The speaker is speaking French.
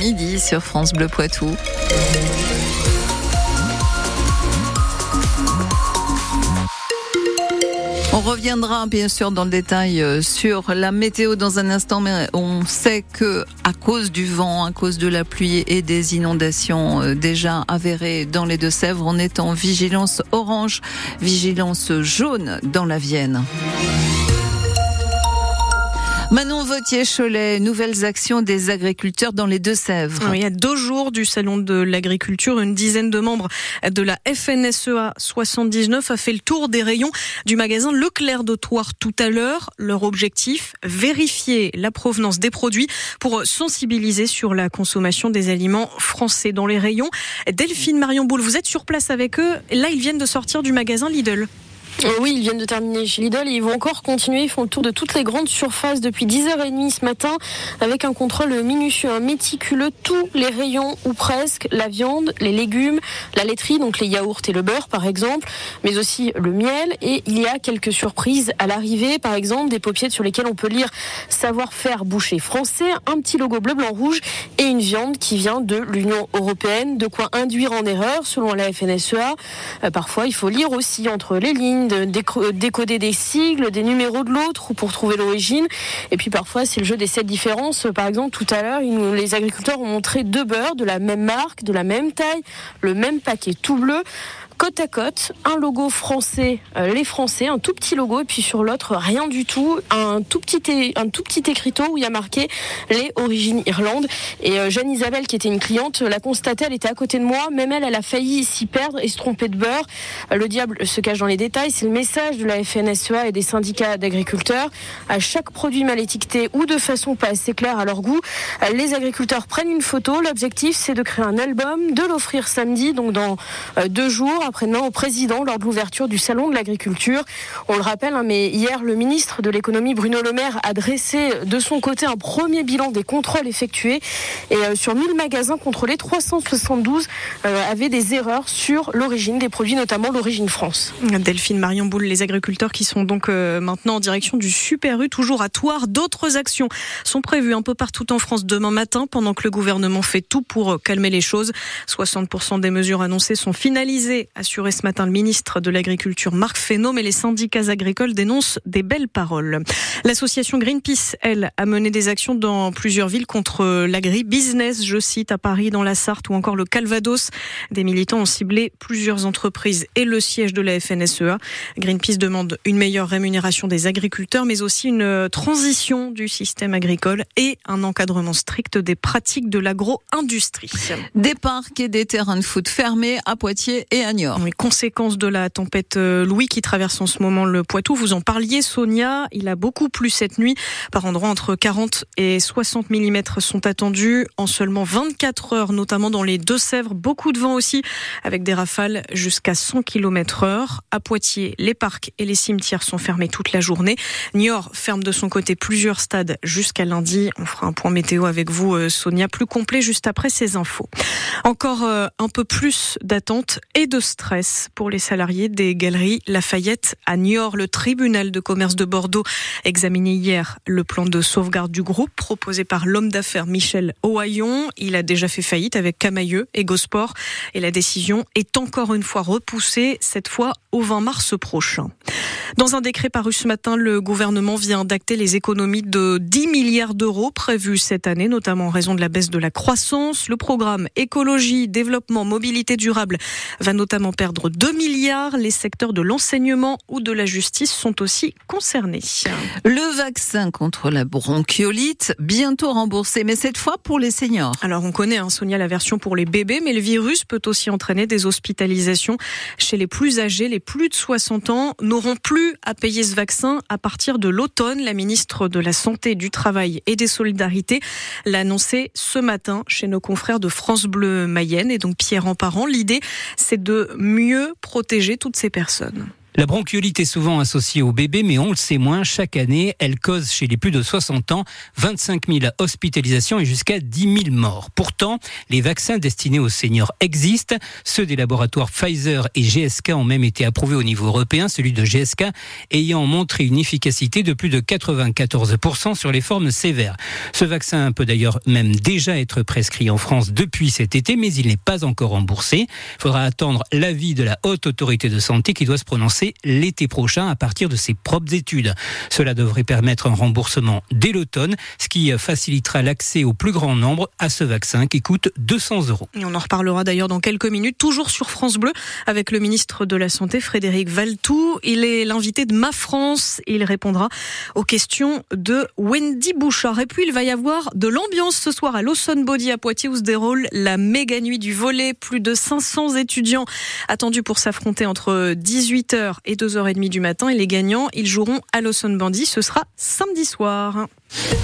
midi sur France Bleu Poitou. On reviendra bien sûr dans le détail euh, sur la météo dans un instant, mais on sait que à cause du vent, à cause de la pluie et des inondations euh, déjà avérées dans les Deux-Sèvres, on est en vigilance orange, vigilance jaune dans la Vienne. Manon Vautier-Cholet, nouvelles actions des agriculteurs dans les Deux-Sèvres. il y a deux jours du Salon de l'agriculture, une dizaine de membres de la FNSEA 79 a fait le tour des rayons du magasin Leclerc de Toire tout à l'heure. Leur objectif, vérifier la provenance des produits pour sensibiliser sur la consommation des aliments français dans les rayons. Delphine Marion Boule, vous êtes sur place avec eux. Là, ils viennent de sortir du magasin Lidl. Oui, ils viennent de terminer chez Lidl et ils vont encore continuer. Ils font le tour de toutes les grandes surfaces depuis 10h30 ce matin avec un contrôle minutieux, un méticuleux, tous les rayons ou presque, la viande, les légumes, la laiterie, donc les yaourts et le beurre par exemple, mais aussi le miel. Et il y a quelques surprises à l'arrivée, par exemple des paupiètes sur lesquelles on peut lire savoir-faire boucher français, un petit logo bleu, blanc, rouge et une viande qui vient de l'Union européenne, de quoi induire en erreur selon la FNSEA. Euh, parfois, il faut lire aussi entre les lignes de décoder des sigles, des numéros de l'autre pour trouver l'origine. Et puis parfois, c'est le jeu des sept différences. Par exemple, tout à l'heure, les agriculteurs ont montré deux beurres de la même marque, de la même taille, le même paquet tout bleu côte à côte, un logo français, euh, les Français, un tout petit logo, et puis sur l'autre, rien du tout, un tout petit, un tout petit écriteau où il y a marqué les origines Irlande. Et euh, Jeanne Isabelle, qui était une cliente, l'a constaté, elle était à côté de moi, même elle, elle a failli s'y perdre et se tromper de beurre. Euh, le diable se cache dans les détails, c'est le message de la FNSEA et des syndicats d'agriculteurs. À chaque produit mal étiqueté ou de façon pas assez claire à leur goût, les agriculteurs prennent une photo. L'objectif, c'est de créer un album, de l'offrir samedi, donc dans deux jours après-demain au président lors de l'ouverture du salon de l'agriculture. On le rappelle, hein, mais hier, le ministre de l'économie Bruno Le Maire a dressé de son côté un premier bilan des contrôles effectués et euh, sur 1000 magasins contrôlés, 372 euh, avaient des erreurs sur l'origine des produits, notamment l'origine France. Delphine Marion Boule, les agriculteurs qui sont donc euh, maintenant en direction du Super U, toujours à Toire. D'autres actions sont prévues un peu partout en France demain matin pendant que le gouvernement fait tout pour calmer les choses. 60% des mesures annoncées sont finalisées assuré ce matin le ministre de l'Agriculture Marc Fesneau, mais les syndicats agricoles dénoncent des belles paroles. L'association Greenpeace, elle, a mené des actions dans plusieurs villes contre l'agri-business, je cite, à Paris, dans la Sarthe ou encore le Calvados. Des militants ont ciblé plusieurs entreprises et le siège de la FNSEA. Greenpeace demande une meilleure rémunération des agriculteurs, mais aussi une transition du système agricole et un encadrement strict des pratiques de l'agro-industrie. Des parcs et des terrains de foot fermés à Poitiers et à Niort. Les conséquences de la tempête euh, Louis qui traverse en ce moment le Poitou. Vous en parliez, Sonia. Il a beaucoup plu cette nuit. Par endroits, entre 40 et 60 mm sont attendus en seulement 24 heures, notamment dans les Deux-Sèvres. Beaucoup de vent aussi, avec des rafales jusqu'à 100 km heure. À Poitiers, les parcs et les cimetières sont fermés toute la journée. Niort ferme de son côté plusieurs stades jusqu'à lundi. On fera un point météo avec vous, euh, Sonia, plus complet juste après ces infos. Encore euh, un peu plus d'attente et de stress pour les salariés des galeries Lafayette à Niort. Le tribunal de commerce de Bordeaux examiné hier le plan de sauvegarde du groupe proposé par l'homme d'affaires Michel Ohaillon. Il a déjà fait faillite avec Camailleux et Gosport et la décision est encore une fois repoussée, cette fois au 20 mars prochain. Dans un décret paru ce matin, le gouvernement vient d'acter les économies de 10 milliards d'euros prévues cette année, notamment en raison de la baisse de la croissance. Le programme écologie, développement, mobilité durable va notamment perdre 2 milliards. Les secteurs de l'enseignement ou de la justice sont aussi concernés. Le vaccin contre la bronchiolite, bientôt remboursé, mais cette fois pour les seniors. Alors on connaît, hein, Sonia, la version pour les bébés, mais le virus peut aussi entraîner des hospitalisations chez les plus âgés. Les plus de 60 ans n'auront plus à payer ce vaccin à partir de l'automne. La ministre de la Santé, du Travail et des Solidarités l'a annoncé ce matin chez nos confrères de France Bleu Mayenne et donc Pierre Emparent. L'idée, c'est de mieux protéger toutes ces personnes. La bronchiolite est souvent associée au bébé, mais on le sait moins. Chaque année, elle cause chez les plus de 60 ans 25 000 hospitalisations et jusqu'à 10 000 morts. Pourtant, les vaccins destinés aux seniors existent. Ceux des laboratoires Pfizer et GSK ont même été approuvés au niveau européen, celui de GSK ayant montré une efficacité de plus de 94% sur les formes sévères. Ce vaccin peut d'ailleurs même déjà être prescrit en France depuis cet été, mais il n'est pas encore remboursé. Il faudra attendre l'avis de la haute autorité de santé qui doit se prononcer l'été prochain à partir de ses propres études. Cela devrait permettre un remboursement dès l'automne, ce qui facilitera l'accès au plus grand nombre à ce vaccin qui coûte 200 euros. Et on en reparlera d'ailleurs dans quelques minutes, toujours sur France Bleu, avec le ministre de la Santé, Frédéric Valtou. Il est l'invité de Ma France il répondra aux questions de Wendy Bouchard. Et puis il va y avoir de l'ambiance ce soir à Lawson Body à Poitiers où se déroule la méga nuit du volet. Plus de 500 étudiants attendus pour s'affronter entre 18h et 2h30 du matin. Et les gagnants, ils joueront à Lawson Bandy. Ce sera samedi soir.